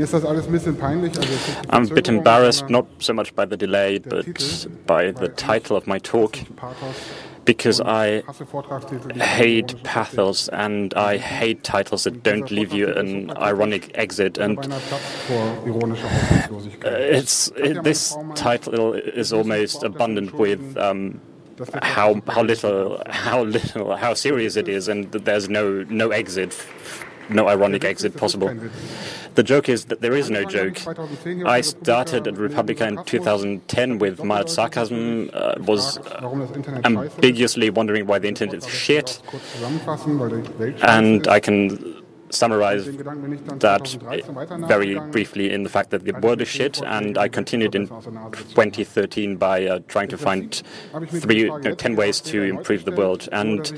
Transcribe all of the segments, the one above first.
Ach, mir ist das alles ein bisschen peinlich. Also es ist die I'm a bit embarrassed, not so much by the delay, but by the title of my talk, because I hate pathos and I hate titles that don't leave you an ironic exit. And Beinahe Platz vor ironischer Hoffnungslosigkeit. it's it, this title is almost abundant with um, how how little how little how serious it is, and that there's no no exit, no ironic exit ist, es ist possible. The joke is that there is no joke. habe ich 2010 hier I started at Republica in 2010 with mild sarcasm, uh, was uh, Warum das Internet scheiße ist. ambiguously wondering why the internet is shit, Kurz zusammenfassen, weil die Welt and I can summarize Den Gedanken bin ich dann that very briefly in the fact that the world is shit, and I continued in 2013 by uh, trying to find three, no, 10 ways to improve the world. And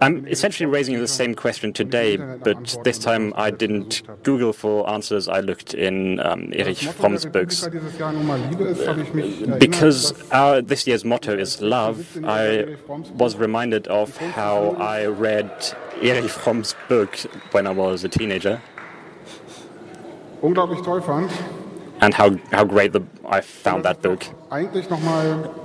I'm essentially raising the same question today, but this time I didn't Google for answers. I looked in um, Erich Fromm's books. Dieses Jahr nun mal Liebe ist, habe ich mich erinnert, Because our, this year's motto is love, I was reminded of how I read Erich Fromm's book when I was a teenager unglaublich toll fand. and how, how great the, I found that book. Eigentlich noch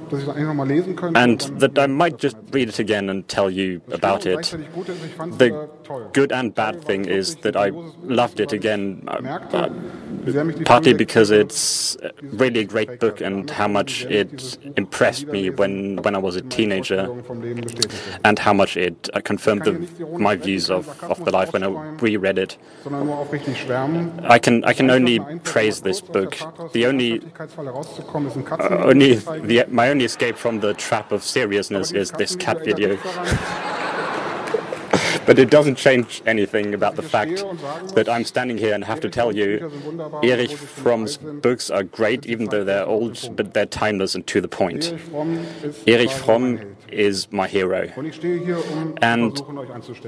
mal, dass ich das eigentlich noch mal lesen könnte. And that I might just read it again and tell you about it. gleichzeitig Gute ist, ich fand's, The äh, good and bad thing is that I loved it again, uh, uh, wie sehr mich die partly because it's really a great book and how much it impressed me when, when I was a teenager Vorstellungen vom Leben bestätigte. and how much it uh, confirmed the, my views of, of the life when I reread it. Sondern nur aufrichtig schwärmen. I can I can only praise this book. The only Wirklichkeitsfalle rauszukommen, ist ein uh, only the my only escape from the trap of seriousness is this cat video. But it doesn't change anything about the fact that I'm standing here and have to tell you Erich Fromm's books are great, even though they're old, but they're timeless and to the point. Erich Fromm is my hero. And.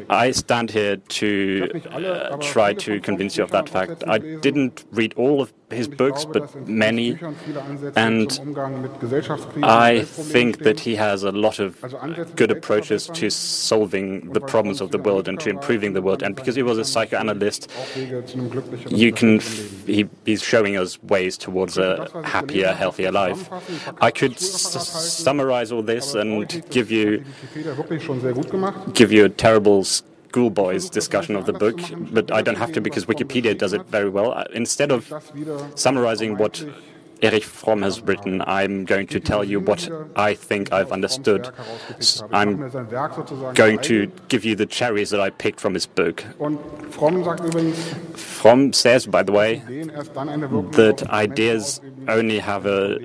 I stand here to uh, try to convince you of that fact. I didn't read all of his books, but many. And I think that he has a lot of good approaches to solving the problems of the world and to improving the world. And because he was a psychoanalyst, you can he, he's showing us ways towards a happier, healthier life. I could summarize all this and give you give you a terrible schoolboys discussion of the book, but I don't have to because Wikipedia does it very well. Uh, Instead of summarizing what Erich Fromm has written, I'm going to tell you what I think I've understood. I'm I'm mir sein Werk sozusagen going to give you the cherries that I picked from his book. Fromm sagt übrigens, Fromm says, by the way, Ideen erst dann eine Wirkung that ideas only have a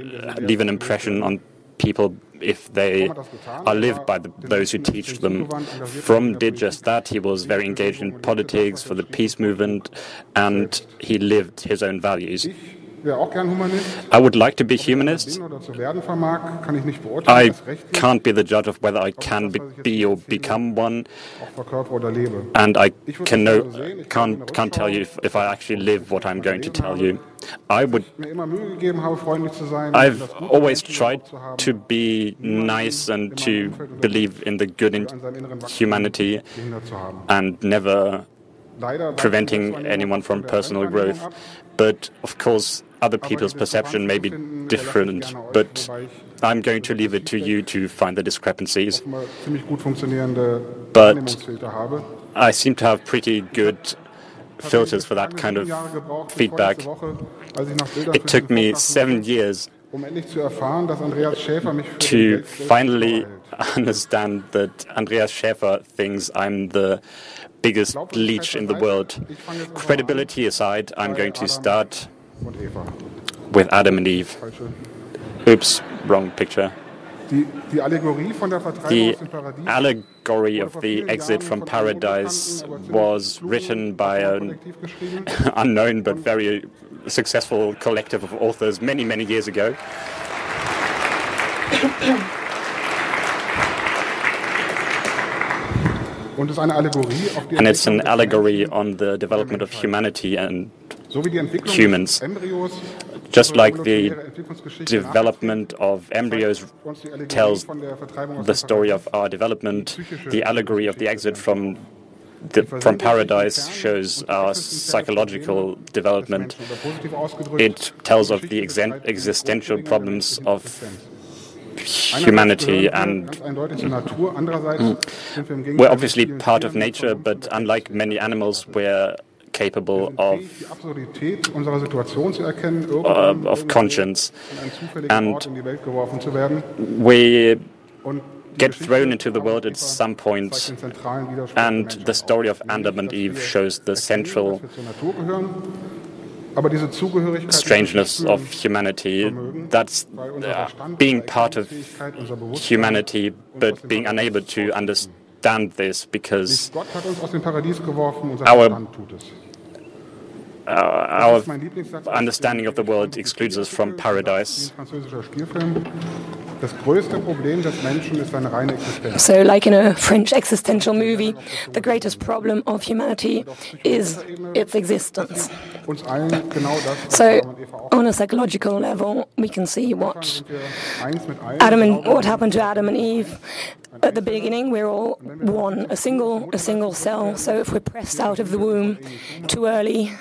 leave an impression on people if they are lived by the, those who teach them. Fromm did just that. He was very engaged in politics for the peace movement, and he lived his own values. Ich wäre auch gern Humanist. I would like to be humanist. Bin oder zu werden vermag, kann ich nicht beurteilen. I can't be the judge of whether I can be, be or become one, auch verkörper oder lebe. and I can know, can't can't tell you if, if I actually live what I'm going to tell you. I would Mir immer Mühe gegeben habe, freundlich zu sein. I've always tried to be nice and to believe in the good in an seinem inneren Wachstum humanity gehindert zu haben. and never preventing anyone from personal growth. But of course, other people's perception may be different. But I'm going to leave it to you to find the discrepancies. But- I seem to have pretty good filters for that kind of feedback. It took me seven years to finally understand that Andreas Schäfer thinks I'm the biggest leech in the world. Credibility aside, I'm going to start with Adam and Eve. Falsche. Oops, wrong picture. Die, die Allegorie von der Vertreibung The aus dem Paradies allegory of the exit from paradise was written by an unknown but very successful collective of authors many, many years ago. Und es ist eine Allegorie auf die And it's an allegory on the development of humanity and Menschen, so wie die Entwicklung humans. just like the development of embryos nachzeichnet, uns die Allegorie tells von der Vertreibung aus the story of our development, the allegory of the exit from the, from Paradise shows our psychological development. It tells of the existential problems of humanity and mm. we're obviously part of nature, but unlike many animals, we're capable of, uh, of conscience. And we get thrown into the world at some point, and the story of Adam and Eve shows the central strangeness of humanity. That's uh, being part of humanity, but being unable to understand this because our Uh, our understanding of the world excludes us from paradise. So, like in a French existential movie, the greatest problem of humanity is its existence. So, on a psychological level, we can see what Adam and what happened to Adam and Eve. At the beginning, we're all one, a single, a single cell. So, if we're pressed out of the womb too early,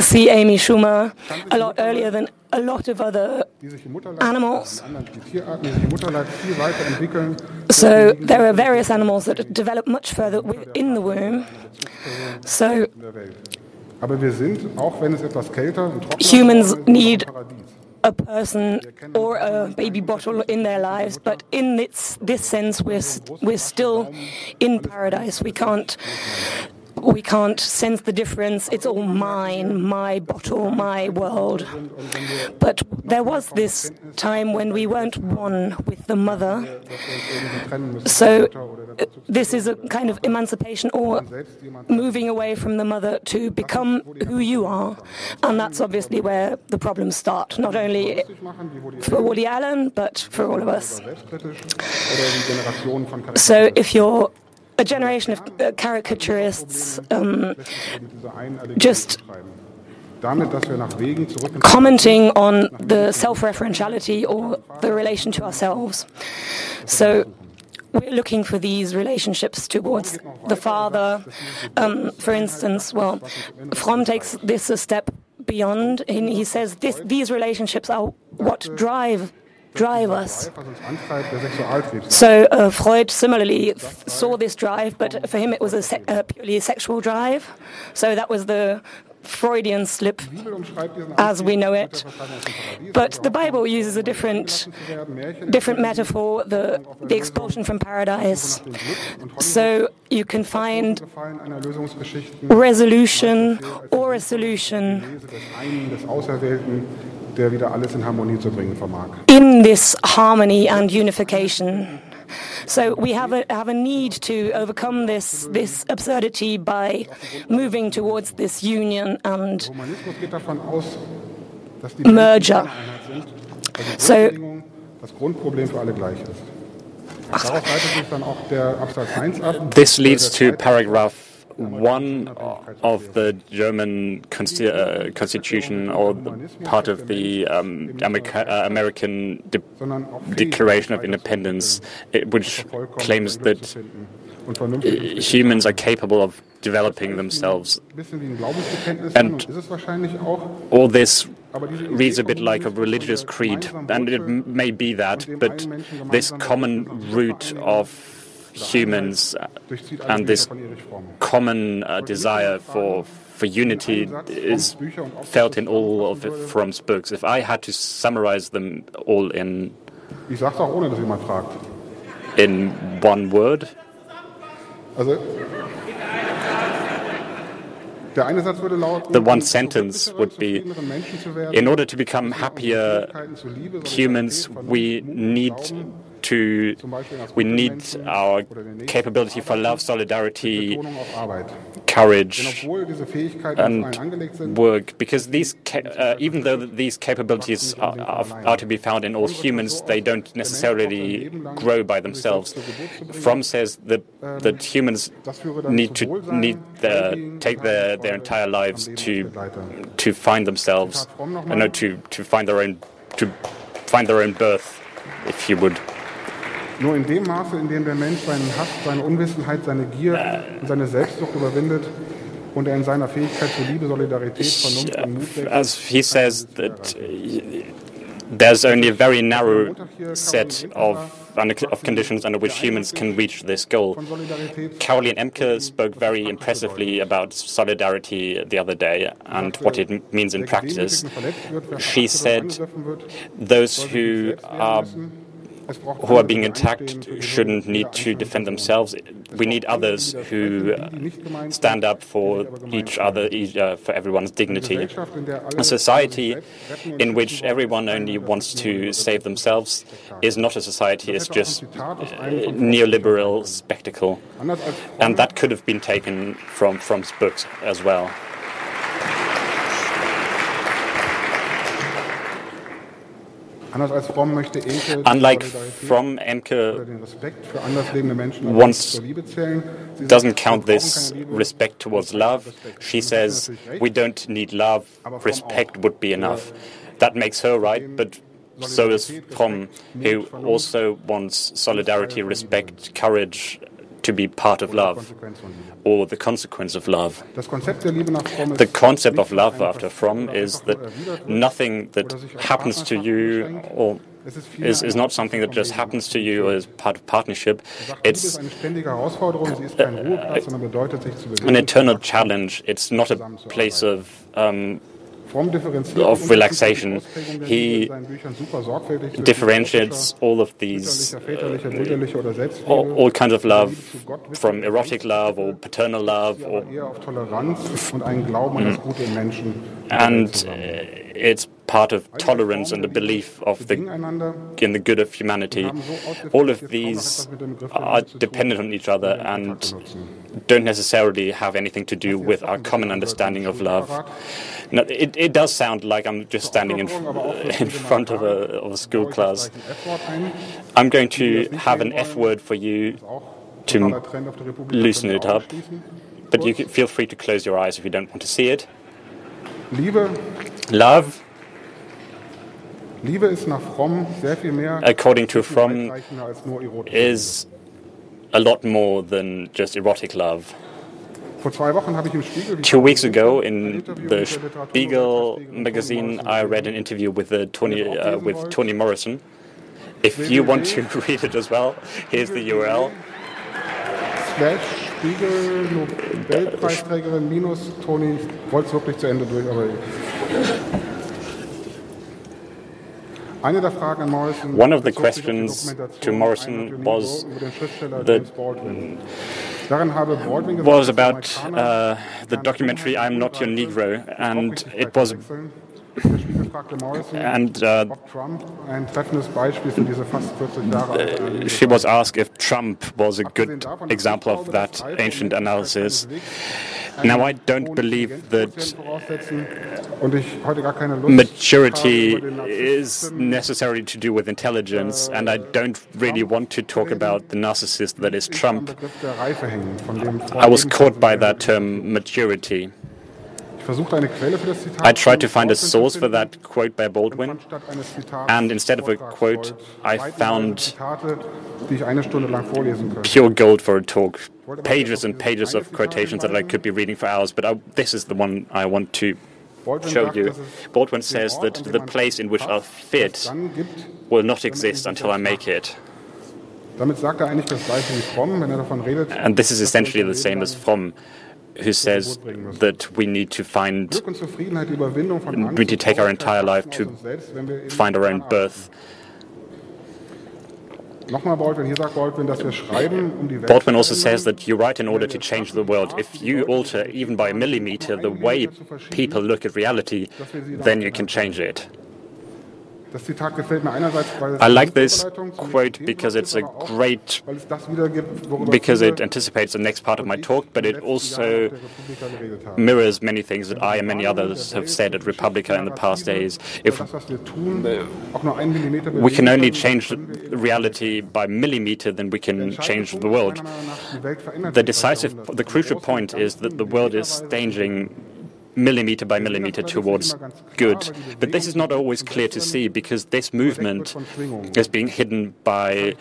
see Amy Schumer a lot earlier than a lot of other animals. So there are various animals that develop much further in the womb. So humans need a person or a baby bottle in their lives, but in this, this sense, we're, we're still in paradise. We can't we can't sense the difference. It's all mine, my bottle, my world. But there was this time when we weren't one with the mother. So this is a kind of emancipation or moving away from the mother to become who you are. And that's obviously where the problems start, not only for Woody Allen, but for all of us. So if you're a generation of uh, caricaturists um, just commenting on the self referentiality or the relation to ourselves. So we're looking for these relationships towards the father. Um, for instance, well, Fromm takes this a step beyond, and he says this, these relationships are what drive drive us. So uh, Freud similarly saw this drive, but for him it was a se uh, purely sexual drive. So that was the Freudian slip as we know it. But the Bible uses a different, different metaphor, the, the expulsion from paradise. So you can find resolution or a solution der wieder alles in Harmonie zu bringen vermag. In this harmony and unification. So we have a, have a need to overcome this, this absurdity by moving towards this union and merger. So, This leads to paragraph one of the German consti uh, constitution or part of the um, America, uh, American De Declaration of Independence, which claims that humans are capable of developing themselves. And all this reads a bit like a religious creed, and it may be that, but this common root of humans and this common uh, desire for for unity is felt in all of Fromm's books. If I had to summarize them all in in one word. The one sentence would be In order to become happier humans, we need to we need our capability for love, solidarity, courage, and work. Because these, uh, even though these capabilities are, are, are, to be found in all humans, they don't necessarily grow by themselves. Fromm says that that humans need to need the, take their, their entire lives to to find themselves, and uh, no, to to find their own to find their own birth, if you would. Nur in dem Maße, in dem der Mensch seinen Hass, seine Unwissenheit, seine Gier und seine Selbstsucht überwindet und er in seiner Fähigkeit zur Liebe, Solidarität, Vernunft und Mut wächst, As he says that uh, there's only a very narrow set of, of conditions under which humans can reach this goal. Carolin Emcke spoke very impressively about solidarity the other day and what it means in practice. Gedemütigten verletzt wird, wer She said oder angegriffen wird, those who are müssen. Es braucht who are being attacked shouldn't need to defend themselves. We need others who gemeint stand up for each other, each, uh, for everyone's dignity. A society in which everyone only wants to save themselves is not a society, it's just aus uh, neoliberal spectacle. And that could have been taken from Fromm's books as well. Unlike Fromm, Emcke den Respekt für Once als zur Liebe zählen. Sie sagt, doesn't count this respect towards love. She says we don't need love, respect would be enough. That makes her right, but so is Fromm, who also wants solidarity, respect, courage to be part of love Konsequenz von Liebe. or the consequence of love. Das Konzept der Liebe nach Fromm ist The concept of love after Fromm is that nur erwidert wird nothing that oder sich auf happens to you or Es ist vielmehr is, is not something that just happens to you as part of partnership. Er sagt, Liebe ist It's eine ständige Herausforderung, sie ist kein Ruheplatz, sondern bedeutet, sich zu bewegen. an eternal challenge. It's not a place of um, of relaxation. unterschiedlichen Ausprägungen der He Liebe in seinen Büchern super sorgfältig zwischen differentiates all of these, mütterlicher, väterlicher, brüderlicher oder Selbstliebe, all, all kinds of love Liebe zu Gott, from erotic love or paternal love, or aber eher auf Toleranz und einen Glauben an das Gute im Menschen. Und der Welt and uh, it's part of tolerance and the belief of the in the good of humanity. All of these are dependent on each other and don't necessarily have anything to do with our common understanding of love. No, it, it does sound like I'm just standing in, in front of a, of a school class. I'm going to have an F word for you to loosen it up, but you feel free to close your eyes if you don't want to see it. Love, Liebe ist nach Fromm sehr viel mehr according to Fromm, weitreichender als nur is a lot more than just erotic love. Vor zwei Wochen habe ich im Spiegel Two weeks ago, in the mit der Literatur- Spiegel magazine, I read an interview with uh, Tony uh, with Toni Morrison. If you want to read it as well, here's the URL: Slash Spiegel Nobelpreisträgerin minus Toni. Ich wollte es wirklich zu Ende durch, aber eine der Fragen an Morrison One of the bezog sich auf die questions to Morrison I'm Not Your was Negro über den Schriftsteller the- James Baldwin. Darin habe Baldwin gesagt, was about uh, the documentary "I'm Not Your Negro," and it was wechseln. Der Spiegel fragte Morrison, and uh, Trump ein treffendes Beispiel für diese fast 40 Jahre alte Analyse she was asked if Trump was a good example of that dass Alter und ancient analysis. Now, I don't believe that Intelligenzquotienten voraussetzen und ich heute gar keine Lust maturity habe, über den is necessarily to do with intelligence, äh, and I don't really want to talk about the narcissist that is Trump. Begriff der Reife hängen, von dem Freud I was caught by that term maturity. I tried to find a source for that quote by Baldwin, fand statt eines Zitats and instead of a quote, I found Zitate, die ich eine Stunde lang vorlesen könnte. pure gold for a talk. Pages and pages of quotations that I could be reading for hours, but I, this is the one I want to show you. Baldwin says that the place in which I passt, fit es dann gibt. will not exist until I make it. Er eigentlich das Gleiche wie Fromm, wenn er. And this is essentially the same as Fromm, who says that we need to find Glück und Zufriedenheit, die Überwindung von Angst we need to take our entire life to uns selbst, wenn wir eben find our own birth. Baldwin, hier sagt Baldwin, dass wir schreiben, um Baldwin also says that you write in order to change the world. If you alter, even by a millimeter, the way people look at reality, then you can change it. Das Zitat gefällt mir einerseits, weil es I like this quote because it's a great, weil es das wiedergibt, worüber because it anticipates the next part of my talk, but it den letzten Jahren also auf der Republika geredet haben. mirrors many things that I and many others have said at Republica in the past days. If das, was wir tun, auch nur einen Millimeter we can only change können wir eben reality by millimeter, then we can change the world. Meiner Meinung nach, die Welt verändert The decisive, the crucial point is that the world is changing millimeter by millimeter towards good. But this is not always clear to see because this movement is being hidden by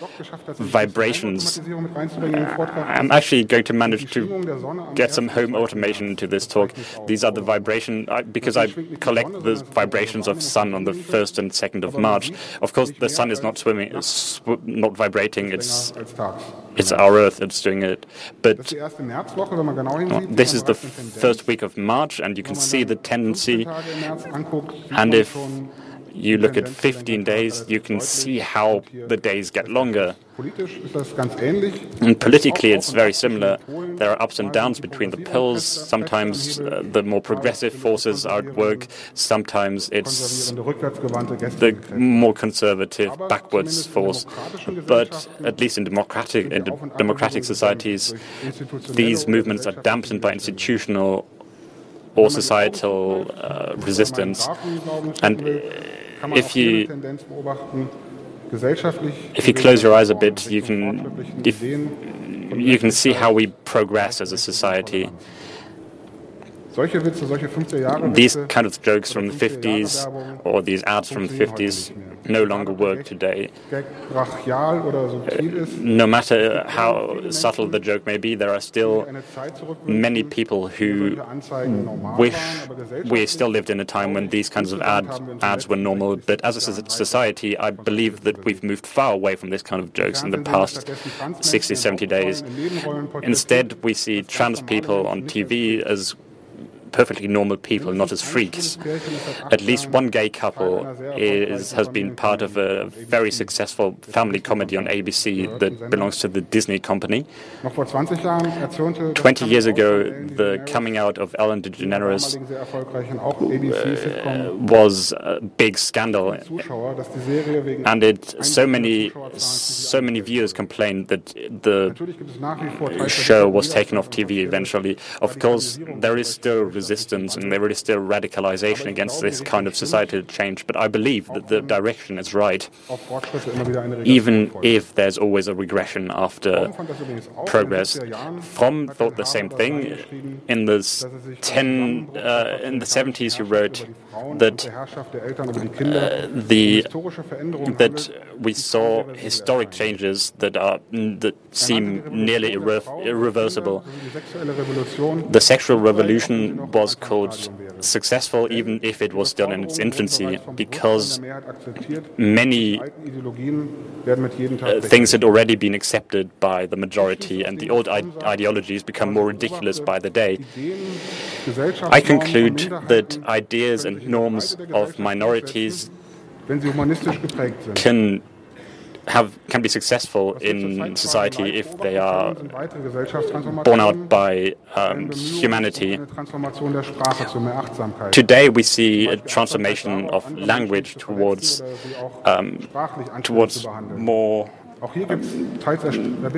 vibrations. Uh, I'm actually going to manage to get some home automation into this talk. These are the vibration because I collect the vibrations of sun on the first and second of March. Of course, the sun is not swimming, sw not vibrating. It's it's our Earth that's doing it. But oh, this is the first week of March, and you can see the tendency. And if you look at 15 days, you can see how the days get longer. And politically, it's very similar. There are ups and downs between the pills. Sometimes uh, the more progressive forces are at work. Sometimes it's the more conservative, backwards force. But at least in democratic, in democratic societies, these movements are dampened by institutional or societal uh, resistance. And if you if you close your eyes a bit, you can if, you can see how we progress as a society. These kind of jokes from the 50s or these ads from the 50s no longer work today. Uh, no matter how subtle the joke may be, there are still many people who wish we still lived in a time when these kinds of ad, ads were normal. But as a society, I believe that we've moved far away from this kind of jokes in the past 60, 70 days. Instead, we see trans people on TV as perfectly normal people, not as freaks. At least one gay couple is, has been part of a very successful family comedy on ABC that belongs to the Disney company. 20 years ago, the coming out of Ellen DeGeneres uh, was a big scandal, and it so many so many viewers complained that the show was taken off TV eventually. Of course, there is still resistance and there is still radicalization against this kind of societal change. But I believe that the direction is right, even if there's always a regression after progress. Fromm thought the same thing. In the ten uh, in the 70s, he wrote that uh, the that we saw historic changes that are that seem nearly irre irreversible. The sexual revolution was called successful even if it was still in its infancy because many uh, things had already been accepted by the majority and the old ideologies become more ridiculous by the day. I conclude that ideas and norms of minorities can have can be successful in society if they are borne out by um, humanity. Today we see a transformation of language towards um, towards more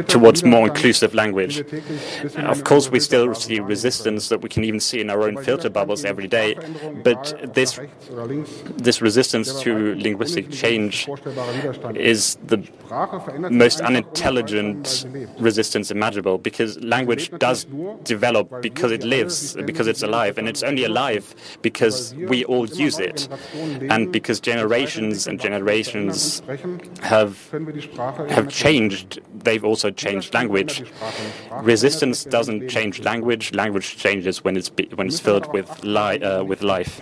towards more inclusive language. Of course, we still see resistance that we can even see in our own filter bubbles every day, but this, this resistance to linguistic change is the most unintelligent resistance imaginable because language does develop because it lives, because it's alive, and it's only alive because we all use it, and because generations and generations have have changed, they've also changed language. Resistance doesn't change language. Language changes when it's when it's filled with li uh, with life.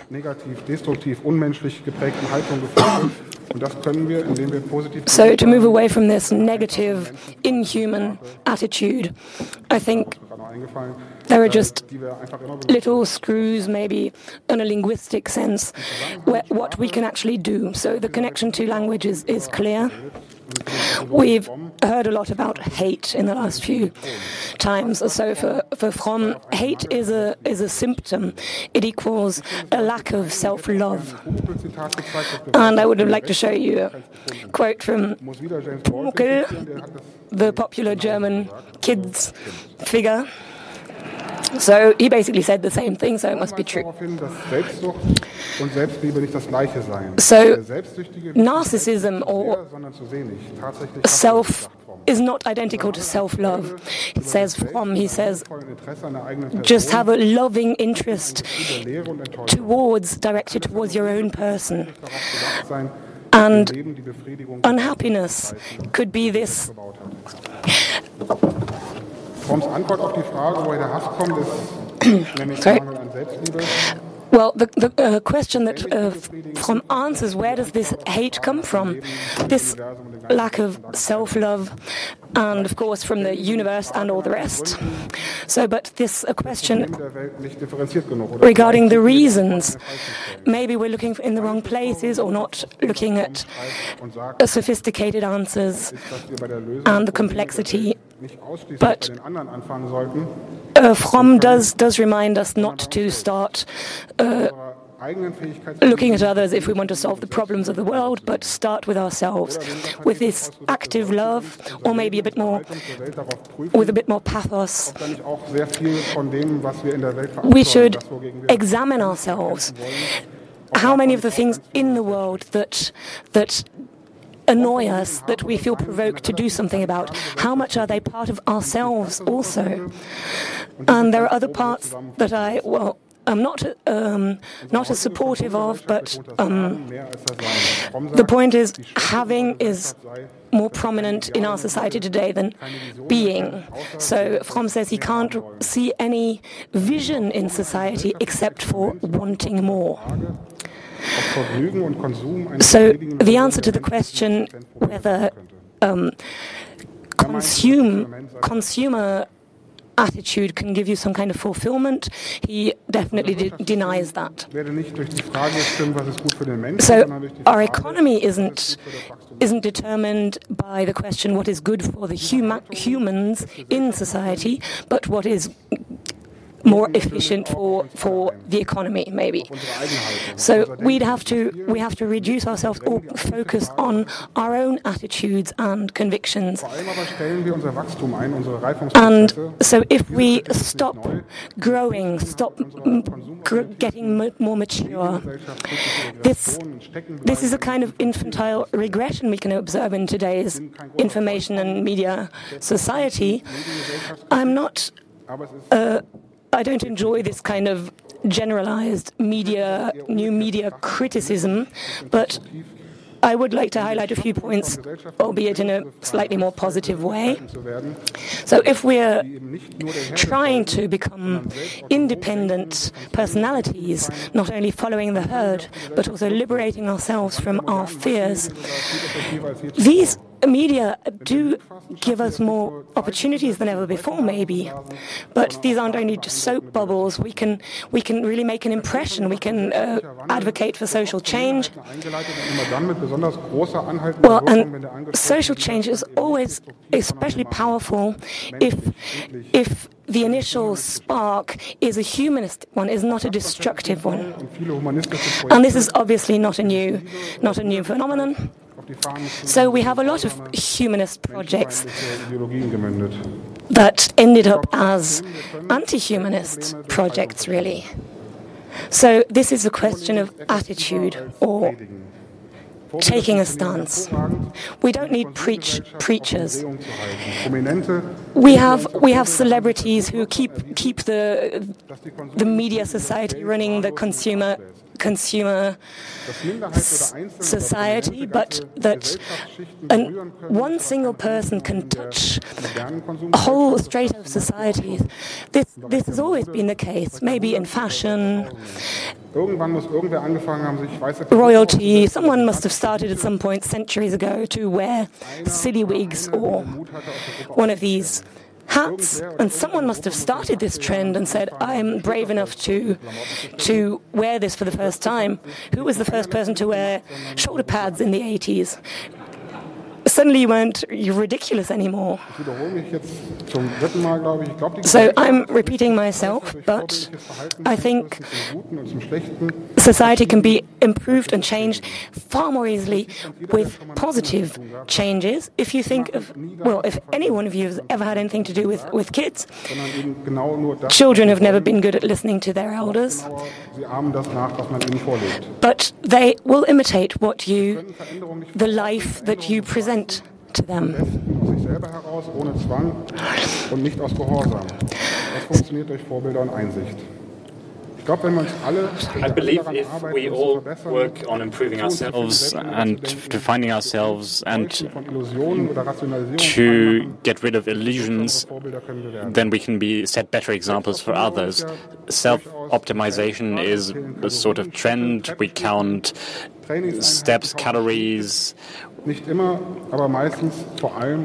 So, to move away from this negative, inhuman attitude, I think there are just little screws, maybe in a linguistic sense, where, what we can actually do. So, the connection to language is, is clear. We've heard a lot about hate in the last few times. So for, for Fromm, hate is a is a symptom. It equals a lack of self-love. And I would have liked to show you a quote from Pumuckl, the popular German kids figure. So he basically said the same thing, so it must be true. So narcissism or self is not identical to self-love. He says Fromm, he says, just have a loving interest towards, directed towards your own person. And unhappiness could be this. Fromms Antwort auf die Frage, woher der Hass kommt, ist nämlich Mangel an Selbstliebe. Well, the, the uh, question that uh, Fromm answers where does this hate come from? This lack of self love, and of course from the universe and all the rest. So, but this a question regarding the reasons. Maybe we're looking in the wrong places or not looking at uh, sophisticated answers and the complexity. But uh, Fromm does does remind us not to start. Uh, looking at others if we want to solve the problems of the world, but start with ourselves, with this active love, or maybe a bit more, with a bit more pathos. We should examine ourselves. How many of the things in the world that that annoy us, that we feel provoked to do something about, how much are they part of ourselves also? And there are other parts that I, well, I'm not um, not as supportive of, but um, the point is having is more prominent in our society today than being. So Fromm says he can't see any vision in society except for wanting more. So the answer to the question whether um, consume, consumer attitude can give you some kind of fulfillment, he definitely de denies that. So our economy isn't isn't determined by the question what is good for the huma humans in society, but what is more efficient for, for the economy, maybe. So we'd have to we have to reduce ourselves or focus on our own attitudes and convictions. And so if we stop growing, stop gr getting more mature, this this is a kind of infantile regression we can observe in today's information and media society. I'm not. Uh, I don't enjoy this kind of generalized media, new media criticism, but I would like to highlight a few points, albeit in a slightly more positive way. So, if we're trying to become independent personalities, not only following the herd, but also liberating ourselves from our fears, these media do give us more opportunities than ever before, maybe. But these aren't only just soap bubbles. We can we can really make an impression. We can uh, advocate for social change. Well, and social change is always especially powerful if if the initial spark is a humanist one, is not a destructive one. And this is obviously not a new, not a new phenomenon. So we have a lot of humanist projects that ended up as anti-humanist projects, really. So this is a question of attitude or taking a stance. We don't need preach preachers. We have we have celebrities who keep keep the the media society running, the consumer consumer society, but that an, one single person can touch a whole straight of society. This, this has always been the case, maybe in fashion, royalty. Someone must have started at some point centuries ago to wear silly wigs or one of these hats, and someone must have started this trend and said, "I'm brave enough to to wear this for the first time." Who was the first person to wear shoulder pads in the 80s? suddenly you weren't ridiculous anymore. So I'm repeating myself, but I think society can be improved and changed far more easily with positive changes. If you think of, well, if any one of you has ever had anything to do with, with kids, children have never been good at listening to their elders, but they will imitate what you, the life that you present to them. I believe if we all work on improving ourselves and defining ourselves and to get rid of illusions, then we can be set better examples for others. Self optimization is a sort of trend. We count steps, calories.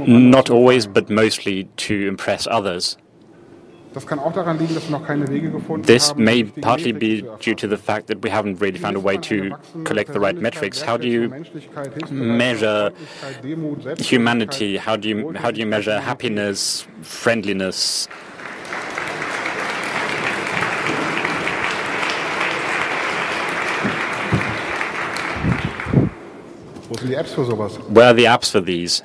Not always, but mostly to impress others. This may partly be due to the fact that we haven't really found a way to collect the right metrics. How do you measure humanity? How do you, how do you measure happiness, friendliness? Where are the apps for these?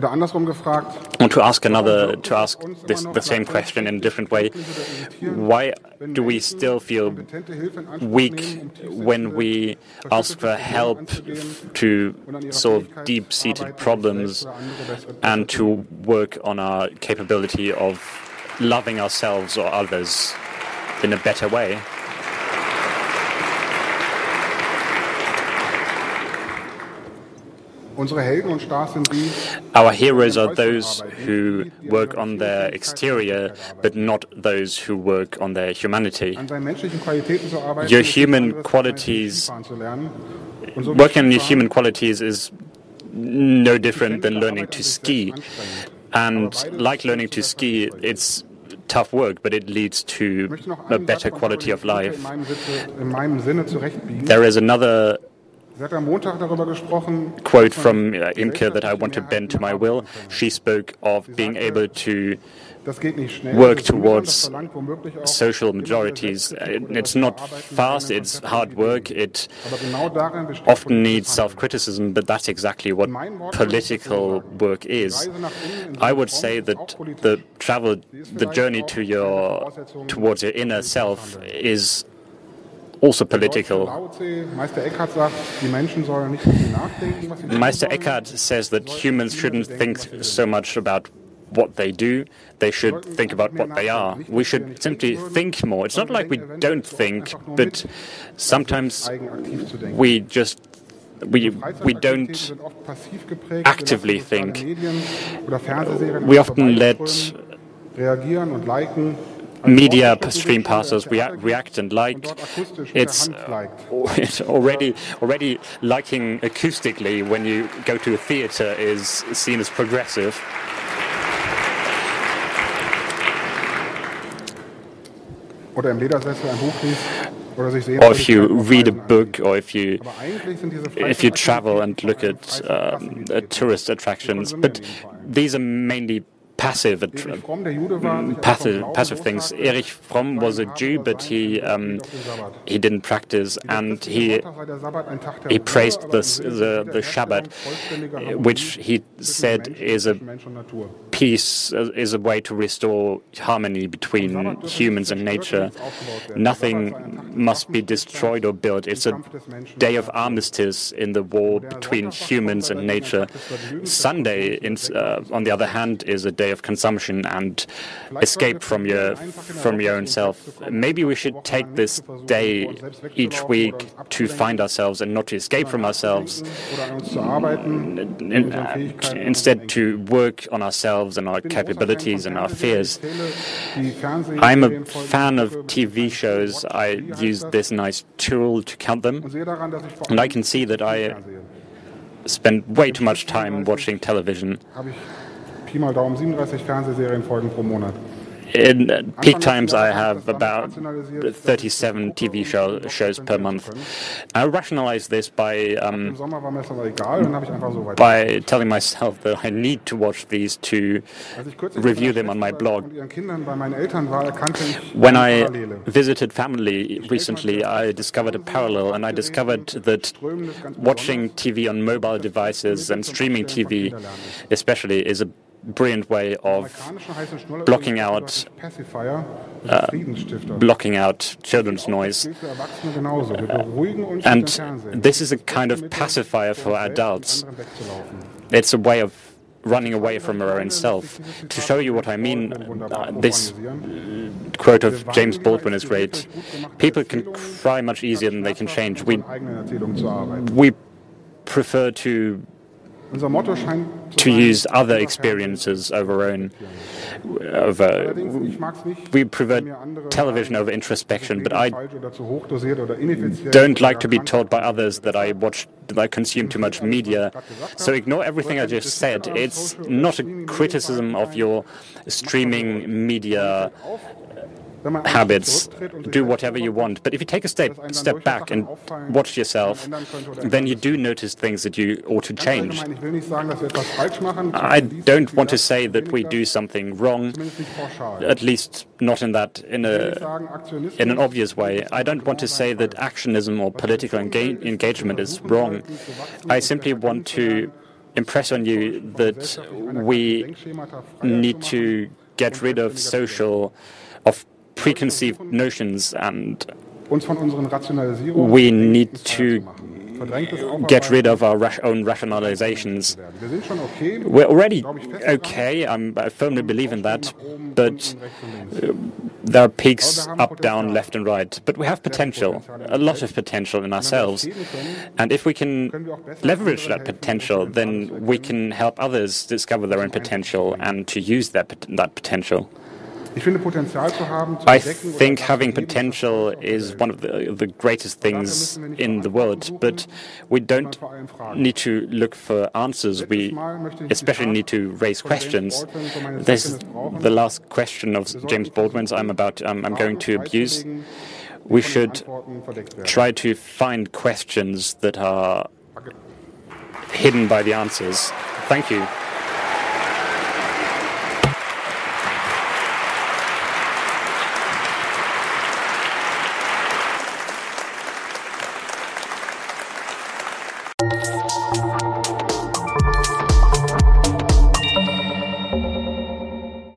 Oder andersrum gefragt. And to ask another, to ask this, the same question in a different way, why do we still feel weak when we ask for help to solve deep-seated problems and to work on our capability of loving ourselves or others in a better way? Our heroes are those who work on their exterior, but not those who work on their humanity. Your human qualities, working on your human qualities is no different than learning to ski. And like learning to ski, it's tough work, but it leads to a better quality of life. There is another quote from uh, Emcke that I want to bend to my will. She spoke of being able to work towards social majorities. It's not fast, it's hard work, it often needs self criticism, but that's exactly what political work is. I would say that the travel, the journey to your, towards your inner self is also political. Meister Eckhart says that humans shouldn't think so much about what they do, they should think about what they are. We should simply think more. It's not like we don't think, but sometimes we just we, we don't actively think. We often let media stream passes react, react and like. It's, uh, it's already already liking acoustically when you go to a theatre is seen as progressive. Oder im Ledersessel ein Buch liest. Or if you read a book, or if you if you travel and look at um, tourist attractions, but these are mainly passive, passive, passive things. Erich Fromm was a Jew, but he um, he didn't practice, and he he praised this, the the Shabbat, which he said is a peace, is a way to restore harmony between humans and nature. Nothing must be destroyed or built. It's a day of armistice in the war between humans and nature. Sunday, in, uh, on the other hand, is a day of consumption and escape from your from your own self. Maybe we should take this day each week to find ourselves and not to escape from ourselves. Uh, instead, to work on ourselves and our capabilities and our fears. I'm a fan of TV shows. I use this nice tool to count them, and I can see that I spend way too much time watching television. Pi mal Daumen 37 Fernsehserienfolgen pro Monat. In peak times, I have about 37 TV show, shows per month. I rationalize this by um, by telling myself that I need to watch these to review them on my blog. When I visited family recently, I discovered a parallel, and I discovered that watching TV on mobile devices and streaming TV, especially, is a brilliant way of blocking out uh, blocking out children's noise. And this is a kind of pacifier for adults. It's a way of running away from our own self. To show you what I mean, uh, this quote of James Baldwin is great. People can cry much easier than they can change. We, we prefer to to use other experiences over our own. Over, we prefer television over introspection, but I don't like to be told by others that I watch, that I consume too much media. So ignore everything I just said. It's not a criticism of your streaming media habits, do whatever you want. But if you take a step step back and watch yourself, then you do notice things that you ought to change. I don't want to say that we do something wrong, at least not in that in a in an obvious way. I don't want to say that actionism or political enga engagement is wrong. I simply want to impress on you that we need to get rid of social of preconceived notions and we need to get rid of our own rationalizations. We're already okay, I'm, i firmly believe in that, but uh, there are peaks up, down, left, and right. But we have potential, a lot of potential in ourselves. And if we can leverage that potential, then we can help others discover their own potential and to use that, that potential. I think having potential is one of the, the greatest things in the world, but we don't need to look for answers. We especially need to raise questions. This is the last question of James Baldwin's I'm about um, I'm going to abuse. We should try to find questions that are hidden by the answers. Thank you.